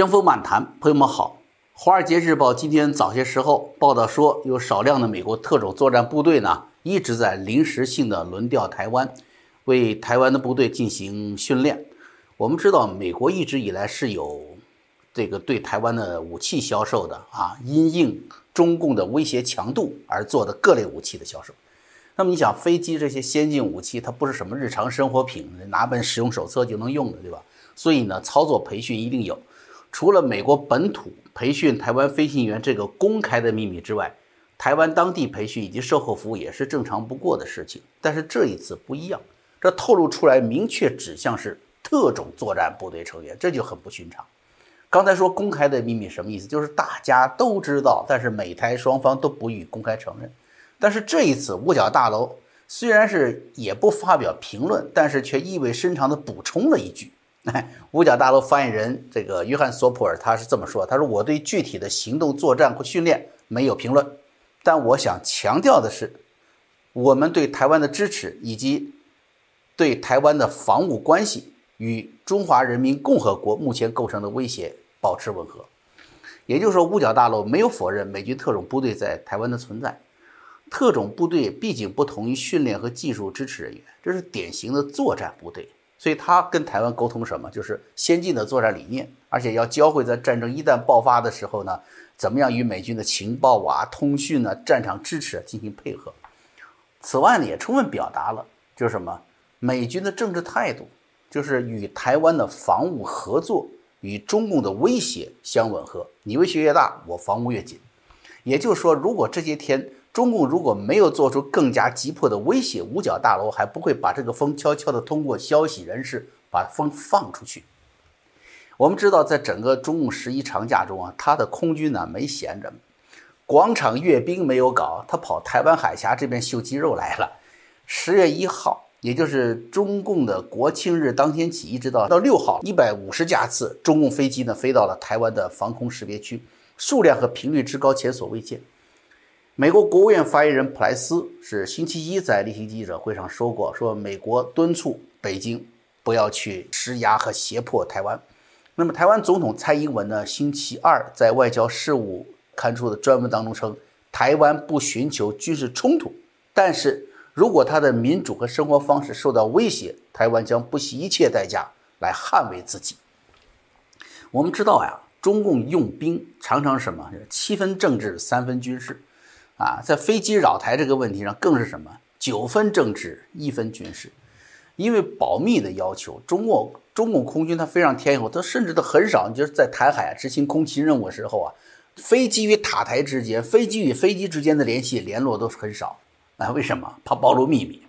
江峰漫谈，朋友们好。《华尔街日报》今天早些时候报道说，有少量的美国特种作战部队呢，一直在临时性的轮调台湾，为台湾的部队进行训练。我们知道，美国一直以来是有这个对台湾的武器销售的啊，因应中共的威胁强度而做的各类武器的销售。那么你想，飞机这些先进武器，它不是什么日常生活品，拿本使用手册就能用的，对吧？所以呢，操作培训一定有。除了美国本土培训台湾飞行员这个公开的秘密之外，台湾当地培训以及售后服务也是正常不过的事情。但是这一次不一样，这透露出来明确指向是特种作战部队成员，这就很不寻常。刚才说公开的秘密什么意思？就是大家都知道，但是美台双方都不予公开承认。但是这一次五角大楼虽然是也不发表评论，但是却意味深长地补充了一句。五角大楼发言人这个约翰索普尔他是这么说：“他说我对具体的行动作战和训练没有评论，但我想强调的是，我们对台湾的支持以及对台湾的防务关系与中华人民共和国目前构成的威胁保持吻合。也就是说，五角大楼没有否认美军特种部队在台湾的存在。特种部队毕竟不同于训练和技术支持人员，这是典型的作战部队。”所以他跟台湾沟通什么？就是先进的作战理念，而且要教会在战争一旦爆发的时候呢，怎么样与美军的情报啊、通讯呢、战场支持进行配合。此外呢，也充分表达了就是什么？美军的政治态度，就是与台湾的防务合作与中共的威胁相吻合。你威胁越大，我防务越紧。也就是说，如果这些天。中共如果没有做出更加急迫的威胁，五角大楼还不会把这个风悄悄地通过消息人士把风放出去。我们知道，在整个中共十一长假中啊，他的空军呢没闲着，广场阅兵没有搞，他跑台湾海峡这边秀肌肉来了。十月一号，也就是中共的国庆日当天起，一直到到六号，一百五十架次中共飞机呢飞到了台湾的防空识别区，数量和频率之高前所未见。美国国务院发言人普莱斯是星期一在例行记者会上说过，说美国敦促北京不要去施压和胁迫台湾。那么，台湾总统蔡英文呢？星期二在外交事务刊出的专文当中称，台湾不寻求军事冲突，但是如果他的民主和生活方式受到威胁，台湾将不惜一切代价来捍卫自己。我们知道呀，中共用兵常常什么？七分政治，三分军事。啊，在飞机扰台这个问题上，更是什么九分政治一分军事，因为保密的要求，中共中共空军它飞上天以后，它甚至都很少，就是在台海执行空袭任务的时候啊，飞机与塔台之间，飞机与飞机之间的联系联络都是很少啊，为什么？怕暴露秘密。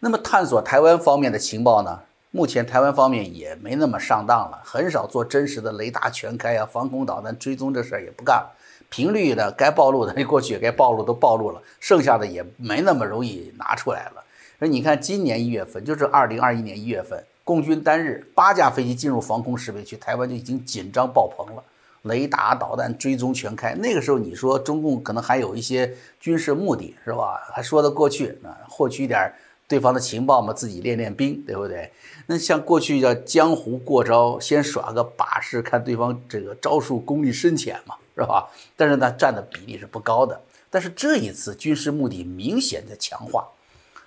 那么探索台湾方面的情报呢？目前台湾方面也没那么上当了，很少做真实的雷达全开啊，防空导弹追踪这事儿也不干了。频率的该暴露的，过去也该暴露都暴露了，剩下的也没那么容易拿出来了。所以你看，今年一月份，就是二零二一年一月份，共军单日八架飞机进入防空识别区，台湾就已经紧张爆棚了，雷达、导弹追踪全开。那个时候，你说中共可能还有一些军事目的，是吧？还说得过去啊，获取一点对方的情报嘛，自己练练兵，对不对？那像过去叫江湖过招，先耍个把式，看对方这个招数功力深浅嘛。是吧？但是呢，占的比例是不高的。但是这一次军事目的明显在强化。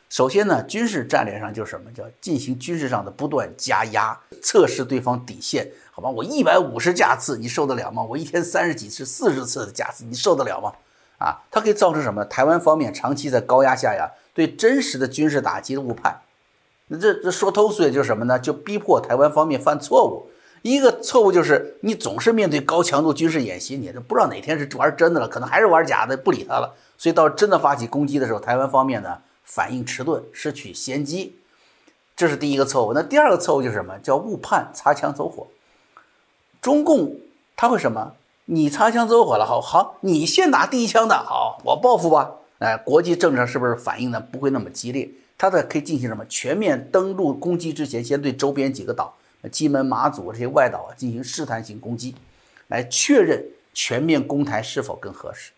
首先呢，军事战略上就是什么叫进行军事上的不断加压，测试对方底线，好吧？我一百五十架次，你受得了吗？我一天三十几次、四十次的架次，你受得了吗？啊，它可以造成什么？台湾方面长期在高压下呀，对真实的军事打击的误判。那这这说通俗也就是什么呢？就逼迫台湾方面犯错误。一个错误就是你总是面对高强度军事演习，你都不知道哪天是玩真的了，可能还是玩假的，不理他了。所以到真的发起攻击的时候，台湾方面呢反应迟钝，失去先机，这是第一个错误。那第二个错误就是什么？叫误判，擦枪走火。中共他会什么？你擦枪走火了，好好，你先打第一枪的，好，我报复吧。哎，国际政治上是不是反应呢？不会那么激烈？它的可以进行什么？全面登陆攻击之前，先对周边几个岛。金门、马祖这些外岛啊，进行试探性攻击，来确认全面攻台是否更合适。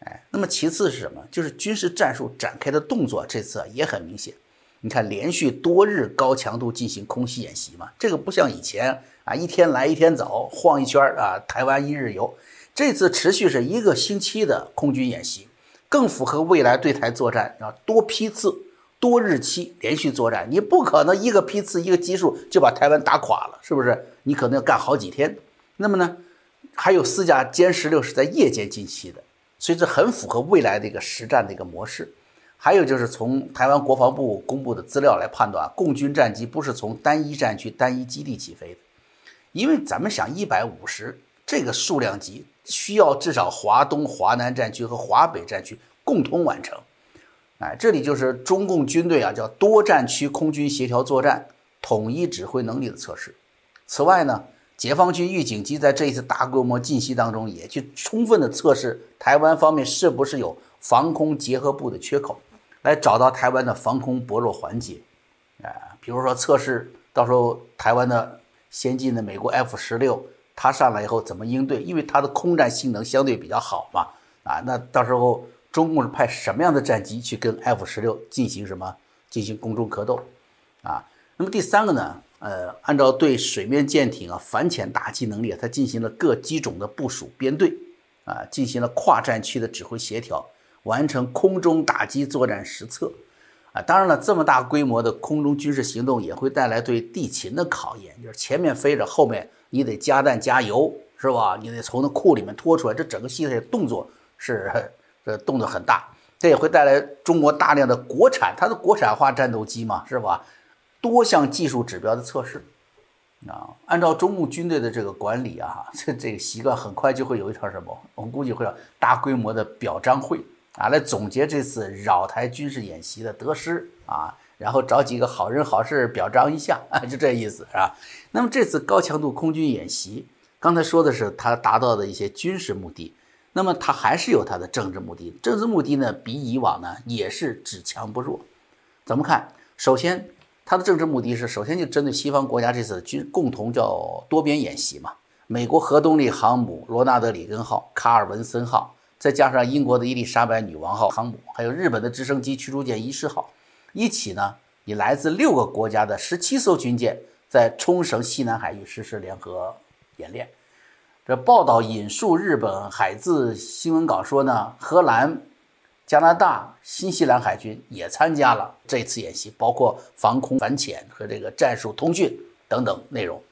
哎，那么其次是什么？就是军事战术展开的动作，这次也很明显。你看连续多日高强度进行空袭演习嘛，这个不像以前啊，一天来一天走，晃一圈啊，台湾一日游。这次持续是一个星期的空军演习，更符合未来对台作战啊，多批次、多日期连续作战，你不可能一个批次一个基数就把台湾打垮了，是不是？你可能要干好几天。那么呢，还有四架歼十六是在夜间进行的，所以这很符合未来的一个实战的一个模式。还有就是从台湾国防部公布的资料来判断，共军战机不是从单一战区、单一基地起飞的，因为咱们想一百五十这个数量级。需要至少华东、华南战区和华北战区共同完成，哎，这里就是中共军队啊叫多战区空军协调作战、统一指挥能力的测试。此外呢，解放军预警机在这一次大规模进袭当中，也去充分的测试台湾方面是不是有防空结合部的缺口，来找到台湾的防空薄弱环节。啊，比如说测试到时候台湾的先进的美国 F 十六。他上来以后怎么应对？因为他的空战性能相对比较好嘛，啊，那到时候中共是派什么样的战机去跟 F 十六进行什么？进行空中格斗，啊，那么第三个呢，呃，按照对水面舰艇啊反潜打击能力，它进行了各机种的部署编队，啊，进行了跨战区的指挥协调，完成空中打击作战实测，当然了，这么大规模的空中军事行动也会带来对地勤的考验，就是前面飞着，后面。你得加弹加油，是吧？你得从那库里面拖出来，这整个系列动作是这动作很大，这也会带来中国大量的国产，它的国产化战斗机嘛，是吧？多项技术指标的测试啊，按照中共军队的这个管理啊，这这个习惯，很快就会有一场什么？我们估计会有大规模的表彰会啊，来总结这次扰台军事演习的得失啊。然后找几个好人好事表彰一下啊，就这意思是吧？那么这次高强度空军演习，刚才说的是它达到的一些军事目的，那么它还是有它的政治目的。政治目的呢，比以往呢也是只强不弱。怎么看？首先，它的政治目的是首先就针对西方国家这次军共同叫多边演习嘛。美国核动力航母罗纳德里根号、卡尔文森号，再加上英国的伊丽莎白女王号航母，还有日本的直升机驱逐舰伊势号。一起呢，以来自六个国家的十七艘军舰在冲绳西南海域实施联合演练。这报道引述日本海自新闻稿说呢，荷兰、加拿大、新西兰海军也参加了这次演习，包括防空反潜和这个战术通讯等等内容。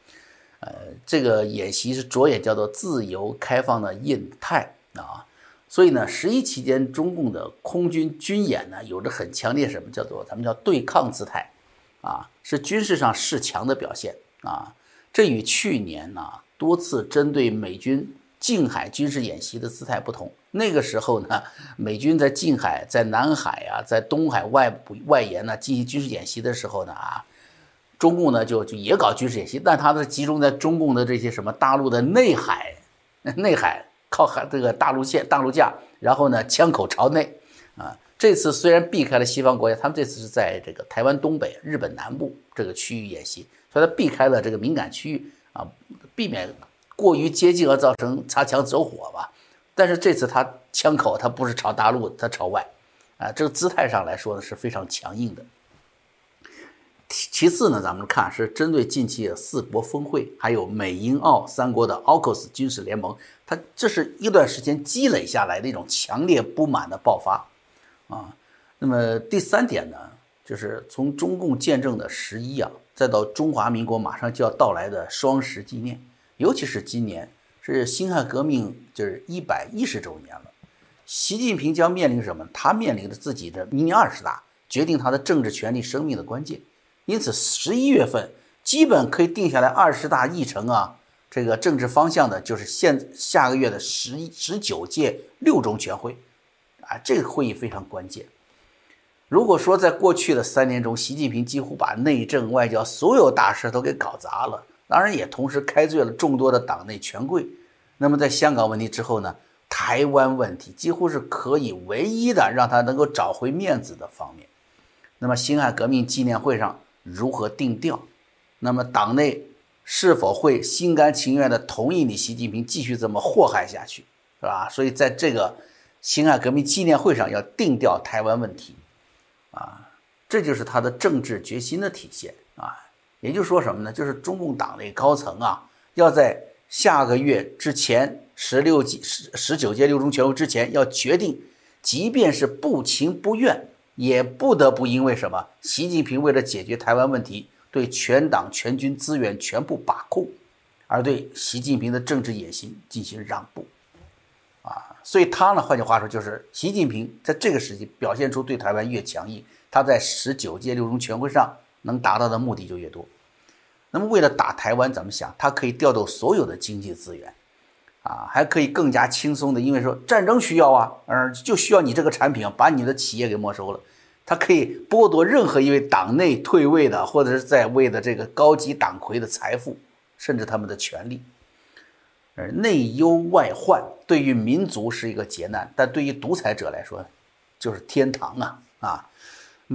呃，这个演习是着眼叫做自由开放的印太啊。所以呢，十一期间中共的空军军演呢，有着很强烈什么叫做咱们叫对抗姿态，啊，是军事上示强的表现啊。这与去年呢多次针对美军近海军事演习的姿态不同。那个时候呢，美军在近海、在南海啊、在东海外部外沿呢进行军事演习的时候呢，啊，中共呢就就也搞军事演习，但它是集中在中共的这些什么大陆的内海、内海。靠海这个大陆线、大陆架，然后呢，枪口朝内，啊，这次虽然避开了西方国家，他们这次是在这个台湾东北、日本南部这个区域演习，所以他避开了这个敏感区域啊，避免过于接近而造成擦枪走火吧。但是这次他枪口他不是朝大陆，他朝外，啊，这个姿态上来说呢是非常强硬的。其次呢，咱们看是针对近期的四国峰会，还有美英澳三国的 AUKUS 军事联盟，它这是一段时间积累下来的一种强烈不满的爆发，啊，那么第三点呢，就是从中共建政的十一啊，再到中华民国马上就要到来的双十纪念，尤其是今年是辛亥革命就是一百一十周年了，习近平将面临什么？他面临着自己的明年二十大，决定他的政治权力生命的关键。因此，十一月份基本可以定下来二十大议程啊，这个政治方向的，就是现下个月的十一十九届六中全会，啊，这个会议非常关键。如果说在过去的三年中，习近平几乎把内政外交所有大事都给搞砸了，当然也同时开罪了众多的党内权贵。那么，在香港问题之后呢，台湾问题几乎是可以唯一的让他能够找回面子的方面。那么，辛亥革命纪念会上。如何定调？那么党内是否会心甘情愿地同意你习近平继续这么祸害下去，是吧？所以在这个辛亥革命纪念会上要定调台湾问题，啊，这就是他的政治决心的体现啊。也就是说什么呢？就是中共党内高层啊，要在下个月之前，十六届、十十九届六中全会之前，要决定，即便是不情不愿，也不得不因为什么？习近平为了解决台湾问题，对全党全军资源全部把控，而对习近平的政治野心进行让步，啊，所以他呢，换句话说，就是习近平在这个时期表现出对台湾越强硬，他在十九届六中全会上。能达到的目的就越多。那么，为了打台湾，怎么想？他可以调动所有的经济资源，啊，还可以更加轻松的，因为说战争需要啊，嗯，就需要你这个产品，把你的企业给没收了。他可以剥夺任何一位党内退位的或者是在位的这个高级党魁的财富，甚至他们的权利。而内忧外患，对于民族是一个劫难，但对于独裁者来说，就是天堂啊啊！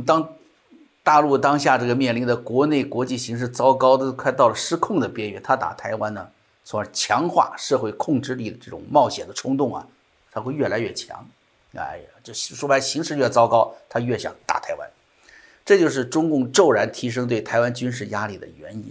当。大陆当下这个面临的国内国际形势糟糕的快到了失控的边缘，他打台湾呢，从而强化社会控制力的这种冒险的冲动啊，他会越来越强。哎呀，这说白，形势越糟糕，他越想打台湾，这就是中共骤然提升对台湾军事压力的原因。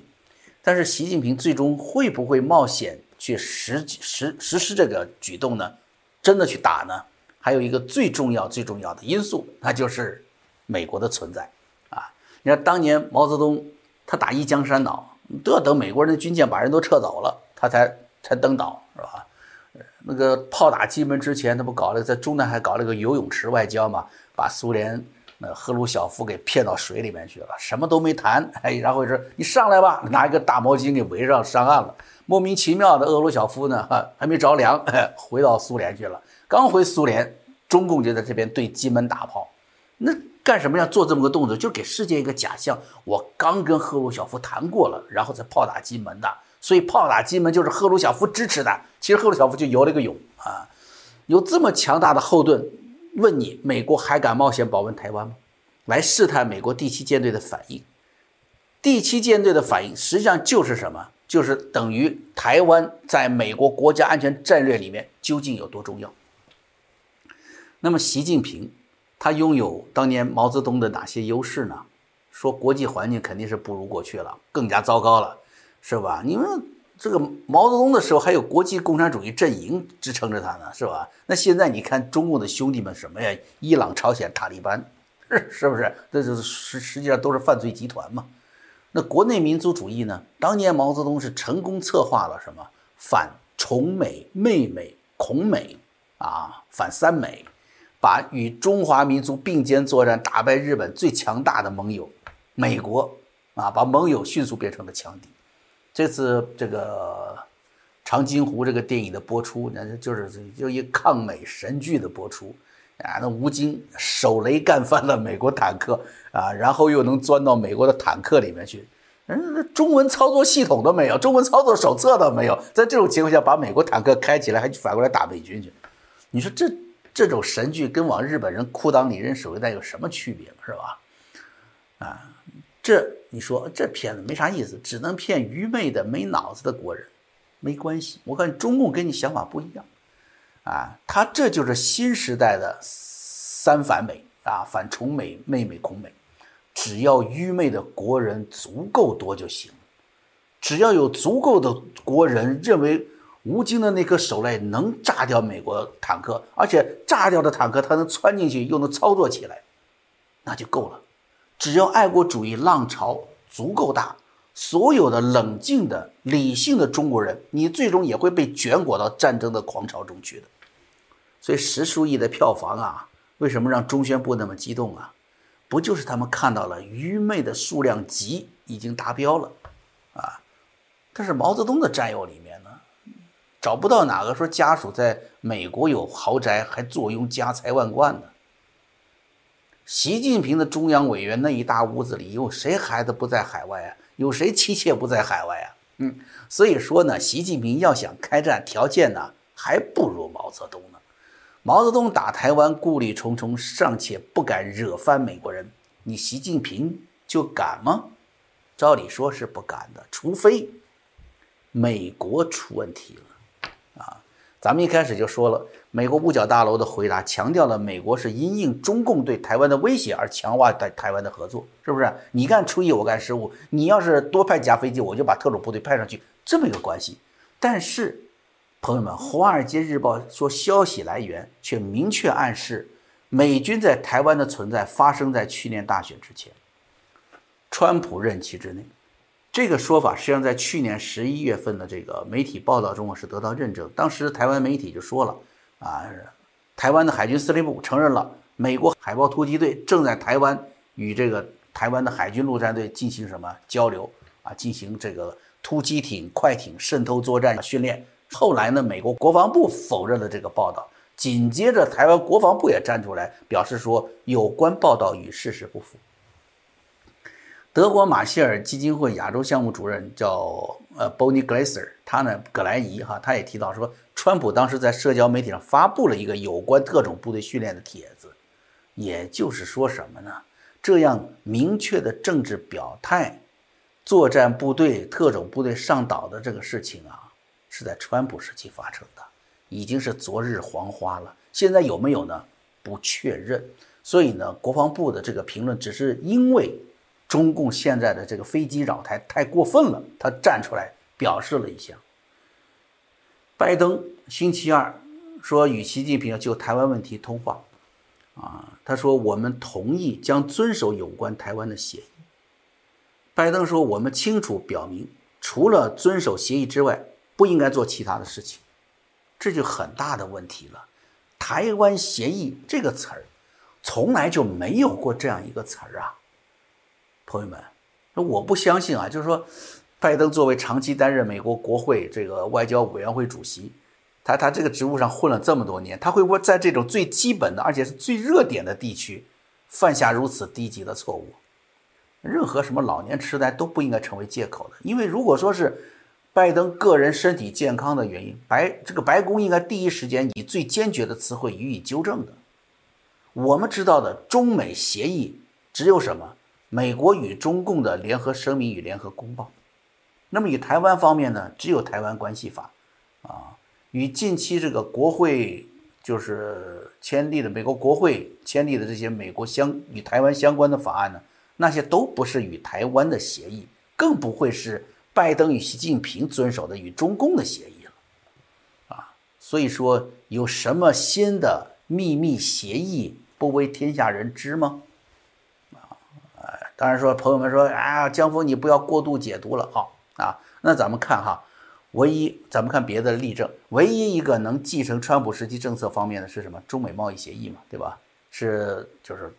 但是习近平最终会不会冒险去实实实施这个举动呢？真的去打呢？还有一个最重要最重要的因素，那就是美国的存在啊。你看，当年毛泽东他打一江山岛，都要等美国人的军舰把人都撤走了，他才才登岛，是吧？那个炮打金门之前，他不搞了在中南海搞了个游泳池外交嘛，把苏联那赫鲁晓夫给骗到水里面去了，什么都没谈，哎，然后说你上来吧，拿一个大毛巾给围上上岸了。莫名其妙的，赫鲁晓夫呢，哈，还没着凉，回到苏联去了。刚回苏联，中共就在这边对金门打炮，那。干什么要做这么个动作？就给世界一个假象，我刚跟赫鲁晓夫谈过了，然后再炮打金门的，所以炮打金门就是赫鲁晓夫支持的。其实赫鲁晓夫就游了个泳啊，有这么强大的后盾，问你美国还敢冒险保卫台湾吗？来试探美国第七舰队的反应。第七舰队的反应实际上就是什么？就是等于台湾在美国国家安全战略里面究竟有多重要？那么习近平。他拥有当年毛泽东的哪些优势呢？说国际环境肯定是不如过去了，更加糟糕了，是吧？你们这个毛泽东的时候还有国际共产主义阵营支撑着他呢，是吧？那现在你看中共的兄弟们什么呀？伊朗、朝鲜、塔利班，是不是？这就是实实际上都是犯罪集团嘛。那国内民族主义呢？当年毛泽东是成功策划了什么？反崇美、媚美、恐美啊，反三美。把与中华民族并肩作战，打败日本最强大的盟友美国啊，把盟友迅速变成了强敌。这次这个《长津湖》这个电影的播出，那就是就一抗美神剧的播出啊。那吴京手雷干翻了美国坦克啊，然后又能钻到美国的坦克里面去，嗯，中文操作系统都没有，中文操作手册都没有，在这种情况下把美国坦克开起来，还反过来打美军去，你说这？这种神剧跟往日本人裤裆里扔手榴弹有什么区别是吧？啊，这你说这片子没啥意思，只能骗愚昧的没脑子的国人，没关系。我看中共跟你想法不一样，啊，他这就是新时代的三反美啊，反崇美、媚美、孔美，只要愚昧的国人足够多就行，只要有足够的国人认为。吴京的那颗手雷能炸掉美国坦克，而且炸掉的坦克它能窜进去又能操作起来，那就够了。只要爱国主义浪潮足够大，所有的冷静的、理性的中国人，你最终也会被卷裹到战争的狂潮中去的。所以十数亿的票房啊，为什么让中宣部那么激动啊？不就是他们看到了愚昧的数量级已经达标了啊？但是毛泽东的战友里面呢。找不到哪个说家属在美国有豪宅还坐拥家财万贯的。习近平的中央委员那一大屋子里有谁孩子不在海外啊？有谁妻妾不在海外啊？嗯，所以说呢，习近平要想开战，条件呢还不如毛泽东呢。毛泽东打台湾顾虑重重，尚且不敢惹翻美国人，你习近平就敢吗？照理说是不敢的，除非美国出问题了。啊咱们一开始就说了，美国五角大楼的回答强调了美国是因应中共对台湾的威胁而强化在台湾的合作，是不是？你干初一，我干十五，你要是多派几架飞机，我就把特种部队派上去，这么一个关系。但是，朋友们，《华尔街日报》说消息来源却明确暗示，美军在台湾的存在发生在去年大选之前，川普任期之内。这个说法实际上在去年十一月份的这个媒体报道中是得到认证。当时台湾媒体就说了，啊，台湾的海军司令部承认了美国海豹突击队正在台湾与这个台湾的海军陆战队进行什么交流啊，进行这个突击艇、快艇渗透作战训练。后来呢，美国国防部否认了这个报道，紧接着台湾国防部也站出来表示说，有关报道与事实不符。德国马歇尔基金会亚洲项目主任叫呃 Bonnie Glaser，他呢葛莱仪哈，他也提到说，川普当时在社交媒体上发布了一个有关特种部队训练的帖子，也就是说什么呢？这样明确的政治表态，作战部队、特种部队上岛的这个事情啊，是在川普时期发生的，已经是昨日黄花了。现在有没有呢？不确认。所以呢，国防部的这个评论只是因为。中共现在的这个飞机扰台太过分了，他站出来表示了一下。拜登星期二说与习近平就台湾问题通话，啊，他说我们同意将遵守有关台湾的协议。拜登说我们清楚表明，除了遵守协议之外，不应该做其他的事情。这就很大的问题了。台湾协议这个词儿，从来就没有过这样一个词儿啊。朋友们，我不相信啊！就是说，拜登作为长期担任美国国会这个外交委员会主席，他他这个职务上混了这么多年，他会不会在这种最基本的而且是最热点的地区犯下如此低级的错误？任何什么老年痴呆都不应该成为借口的，因为如果说是拜登个人身体健康的原因，白这个白宫应该第一时间以最坚决的词汇予以纠正的。我们知道的中美协议只有什么？美国与中共的联合声明与联合公报，那么与台湾方面呢，只有台湾关系法，啊，与近期这个国会就是签订的美国国会签订的这些美国相与台湾相关的法案呢，那些都不是与台湾的协议，更不会是拜登与习近平遵守的与中共的协议了，啊，所以说有什么新的秘密协议不为天下人知吗？啊当然说，朋友们说，啊，江峰你不要过度解读了，啊啊。那咱们看哈，唯一咱们看别的例证，唯一一个能继承川普时期政策方面的是什么？中美贸易协议嘛，对吧？是就是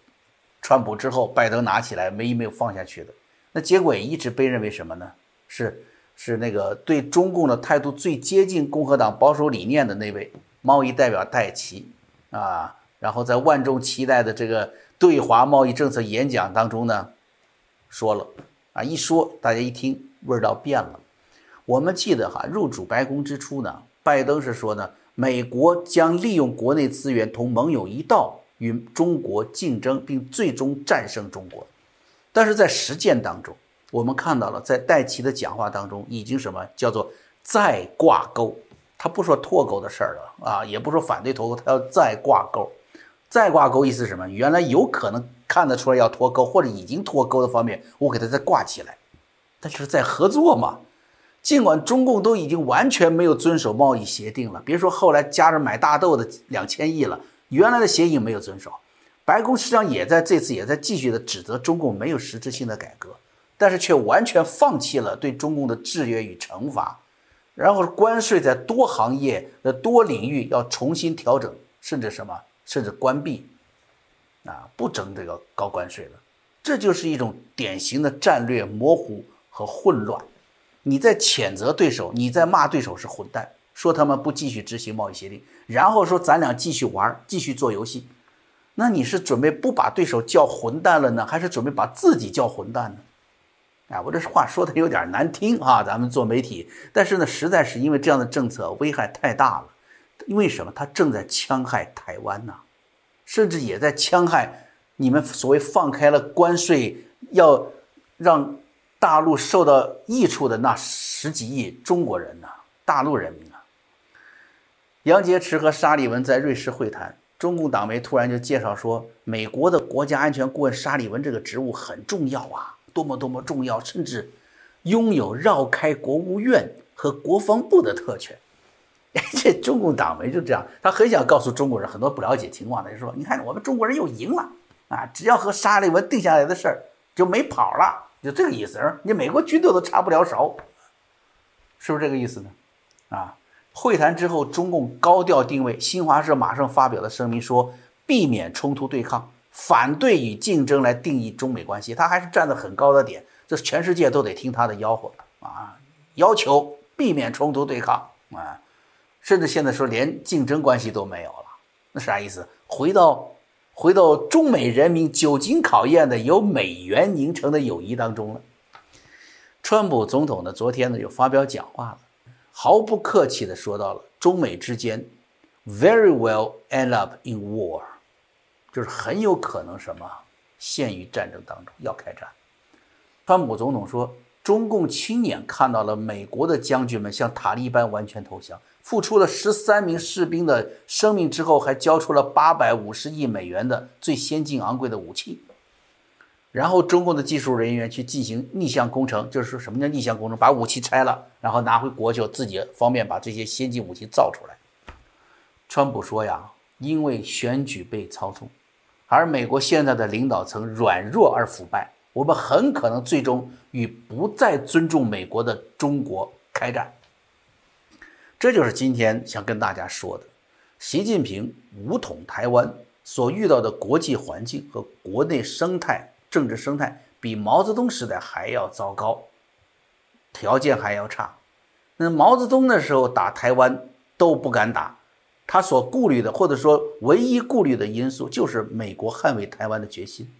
川普之后，拜登拿起来没一没有放下去的。那结果也一直被认为什么呢？是是那个对中共的态度最接近共和党保守理念的那位贸易代表戴奇啊。然后在万众期待的这个对华贸易政策演讲当中呢。说了啊，一说大家一听味道变了。我们记得哈，入主白宫之初呢，拜登是说呢，美国将利用国内资源同盟友一道与中国竞争，并最终战胜中国。但是在实践当中，我们看到了，在戴奇的讲话当中，已经什么叫做再挂钩？他不说脱钩的事儿了啊，也不说反对脱钩，他要再挂钩。再挂钩意思是什么？原来有可能看得出来要脱钩或者已经脱钩的方面，我给它再挂起来，但是在合作嘛。尽管中共都已经完全没有遵守贸易协定了，别说后来加着买大豆的两千亿了，原来的协议没有遵守。白宫实际上也在这次也在继续的指责中共没有实质性的改革，但是却完全放弃了对中共的制约与惩罚，然后关税在多行业的多领域要重新调整，甚至什么？甚至关闭，啊，不征这个高关税了，这就是一种典型的战略模糊和混乱。你在谴责对手，你在骂对手是混蛋，说他们不继续执行贸易协定，然后说咱俩继续玩，继续做游戏。那你是准备不把对手叫混蛋了呢，还是准备把自己叫混蛋呢？哎，我这话说的有点难听啊，咱们做媒体，但是呢，实在是因为这样的政策危害太大了。因为什么？他正在戕害台湾呢，甚至也在戕害你们所谓放开了关税，要让大陆受到益处的那十几亿中国人呢，大陆人民啊。杨洁篪和沙利文在瑞士会谈，中共党媒突然就介绍说，美国的国家安全顾问沙利文这个职务很重要啊，多么多么重要，甚至拥有绕开国务院和国防部的特权。这中共党媒就这样，他很想告诉中国人很多不了解情况的，就说你看我们中国人又赢了啊，只要和沙利文定下来的事儿就没跑了，就这个意思。你美国军队都插不了手，是不是这个意思呢？啊？会谈之后，中共高调定位，新华社马上发表了声明，说避免冲突对抗，反对以竞争来定义中美关系。他还是站在很高的点，这全世界都得听他的吆喝啊！要求避免冲突对抗啊，甚至现在说连竞争关系都没有了，那啥意思？回到回到中美人民久经考验的由美元凝成的友谊当中了。川普总统呢，昨天呢就发表讲话了。毫不客气地说到了中美之间，very well end up in war，就是很有可能什么陷于战争当中要开战。川普总统说，中共亲眼看到了美国的将军们向塔利班完全投降，付出了十三名士兵的生命之后，还交出了八百五十亿美元的最先进昂贵的武器。然后中共的技术人员去进行逆向工程，就是说什么叫逆向工程？把武器拆了，然后拿回国就自己方便把这些先进武器造出来。川普说呀，因为选举被操纵，而美国现在的领导层软弱而腐败，我们很可能最终与不再尊重美国的中国开战。这就是今天想跟大家说的，习近平武统台湾所遇到的国际环境和国内生态。政治生态比毛泽东时代还要糟糕，条件还要差。那毛泽东那时候打台湾都不敢打，他所顾虑的或者说唯一顾虑的因素就是美国捍卫台湾的决心。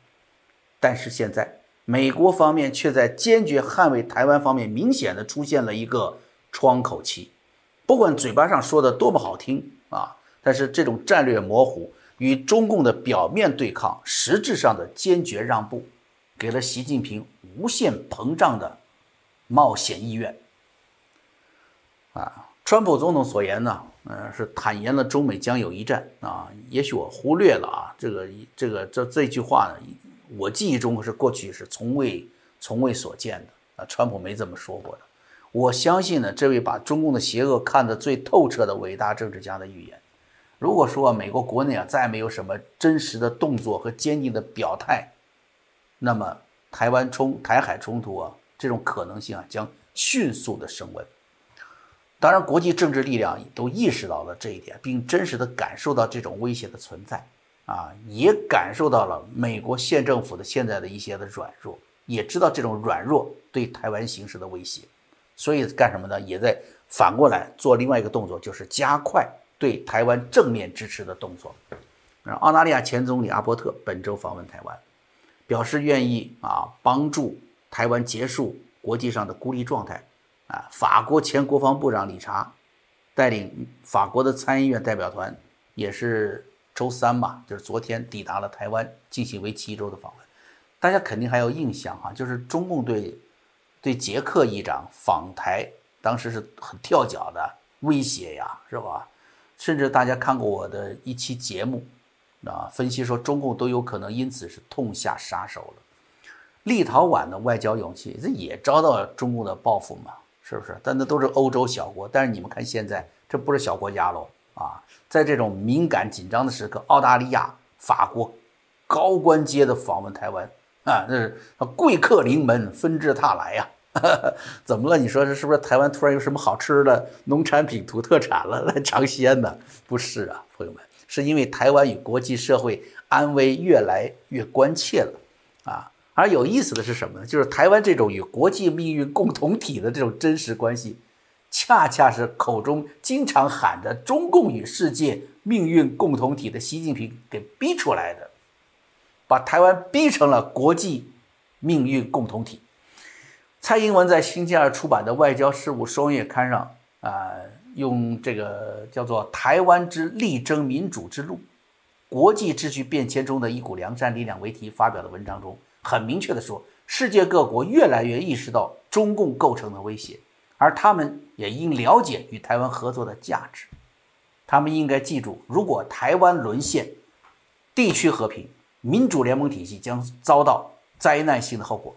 但是现在美国方面却在坚决捍卫台湾方面明显的出现了一个窗口期，不管嘴巴上说的多么好听啊，但是这种战略模糊。与中共的表面对抗，实质上的坚决让步，给了习近平无限膨胀的冒险意愿。啊，川普总统所言呢，呃，是坦言了中美将有一战啊。也许我忽略了啊，这个这个这这句话呢，我记忆中是过去是从未从未所见的啊。川普没这么说过的。我相信呢，这位把中共的邪恶看得最透彻的伟大政治家的预言。如果说美国国内啊再没有什么真实的动作和坚定的表态，那么台湾冲台海冲突啊这种可能性啊将迅速的升温。当然，国际政治力量都意识到了这一点，并真实的感受到这种威胁的存在啊，也感受到了美国县政府的现在的一些的软弱，也知道这种软弱对台湾形势的威胁，所以干什么呢？也在反过来做另外一个动作，就是加快。对台湾正面支持的动作，澳大利亚前总理阿伯特本周访问台湾，表示愿意啊帮助台湾结束国际上的孤立状态。啊，法国前国防部长理查带领法国的参议院代表团，也是周三吧，就是昨天抵达了台湾，进行为期一周的访问。大家肯定还有印象哈，就是中共对对捷克议长访台，当时是很跳脚的威胁呀，是吧？甚至大家看过我的一期节目，啊，分析说中共都有可能因此是痛下杀手了。立陶宛的外交勇气，这也遭到中共的报复嘛？是不是？但那都是欧洲小国。但是你们看现在，这不是小国家喽啊！在这种敏感紧张的时刻，澳大利亚、法国高官阶的访问台湾啊，那是贵客临门，纷至沓来呀。怎么了？你说这是不是台湾突然有什么好吃的农产品、土特产了 来尝鲜呢？不是啊，朋友们，是因为台湾与国际社会安危越来越关切了啊。而有意思的是什么呢？就是台湾这种与国际命运共同体的这种真实关系，恰恰是口中经常喊着中共与世界命运共同体的习近平给逼出来的，把台湾逼成了国际命运共同体。蔡英文在星期二出版的《外交事务》双月刊上，啊，用这个叫做“台湾之力争民主之路，国际秩序变迁中的一股良善力量”为题发表的文章中，很明确的说，世界各国越来越意识到中共构成的威胁，而他们也应了解与台湾合作的价值。他们应该记住，如果台湾沦陷，地区和平，民主联盟体系将遭到灾难性的后果。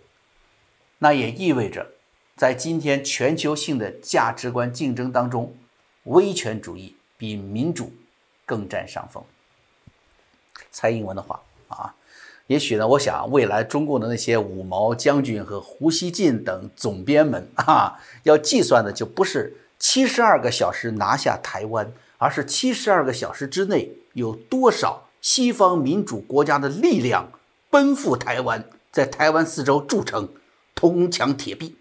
那也意味着，在今天全球性的价值观竞争当中，威权主义比民主更占上风。蔡英文的话啊，也许呢，我想未来中共的那些五毛将军和胡锡进等总编们啊，要计算的就不是七十二个小时拿下台湾，而是七十二个小时之内有多少西方民主国家的力量奔赴台湾，在台湾四周筑成铜墙铁壁。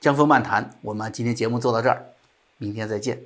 江峰漫谈，我们今天节目做到这儿，明天再见。